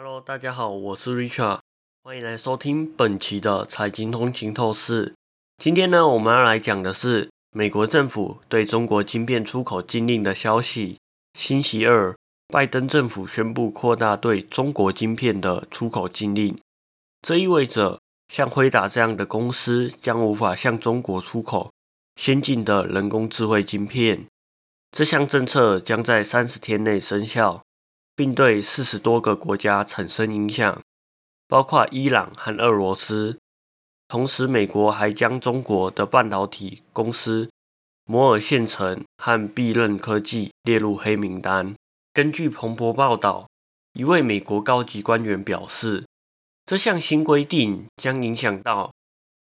Hello，大家好，我是 Richard，欢迎来收听本期的财经通勤透视。今天呢，我们要来讲的是美国政府对中国晶片出口禁令的消息。星期二，拜登政府宣布扩大对中国晶片的出口禁令，这意味着像辉达这样的公司将无法向中国出口先进的人工智慧晶片。这项政策将在三十天内生效。并对四十多个国家产生影响，包括伊朗和俄罗斯。同时，美国还将中国的半导体公司摩尔线程和必任科技列入黑名单。根据彭博报道，一位美国高级官员表示，这项新规定将影响到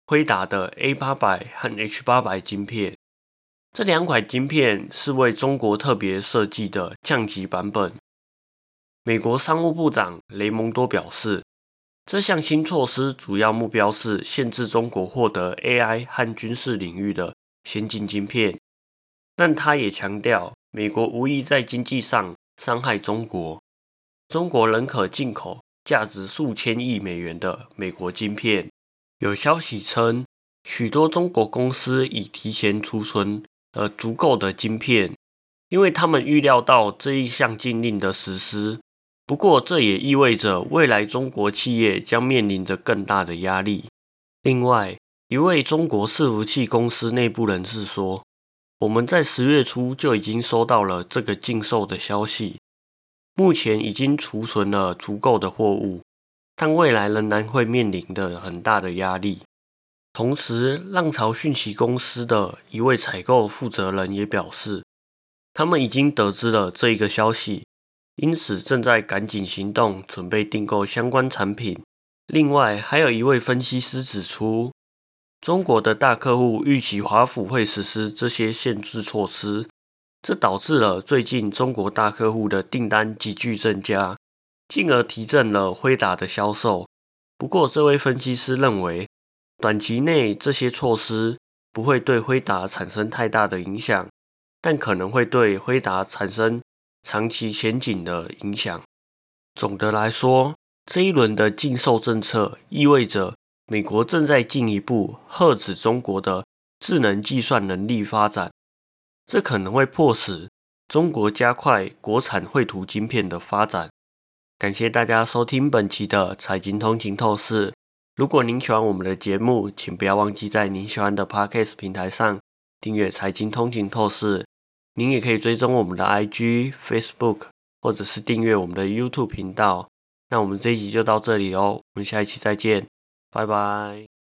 辉达的 A 八百和 H 八百晶片。这两款晶片是为中国特别设计的降级版本。美国商务部长雷蒙多表示，这项新措施主要目标是限制中国获得 AI 和军事领域的先进晶片，但他也强调，美国无意在经济上伤害中国，中国仍可进口价值数千亿美元的美国晶片。有消息称，许多中国公司已提前储存了足够的晶片，因为他们预料到这一项禁令的实施。不过，这也意味着未来中国企业将面临着更大的压力。另外，一位中国伺服器公司内部人士说：“我们在十月初就已经收到了这个禁售的消息，目前已经储存了足够的货物，但未来仍然会面临的很大的压力。”同时，浪潮讯息公司的一位采购负责人也表示，他们已经得知了这一个消息。因此，正在赶紧行动，准备订购相关产品。另外，还有一位分析师指出，中国的大客户预期华府会实施这些限制措施，这导致了最近中国大客户的订单急剧增加，进而提振了辉达的销售。不过，这位分析师认为，短期内这些措施不会对辉达产生太大的影响，但可能会对辉达产生。长期前景的影响。总的来说，这一轮的禁售政策意味着美国正在进一步遏制中国的智能计算能力发展，这可能会迫使中国加快国产绘图晶片的发展。感谢大家收听本期的财经通勤透视。如果您喜欢我们的节目，请不要忘记在您喜欢的 Podcast 平台上订阅财经通勤透视。您也可以追踪我们的 IG、Facebook，或者是订阅我们的 YouTube 频道。那我们这一集就到这里哦，我们下一期再见，拜拜。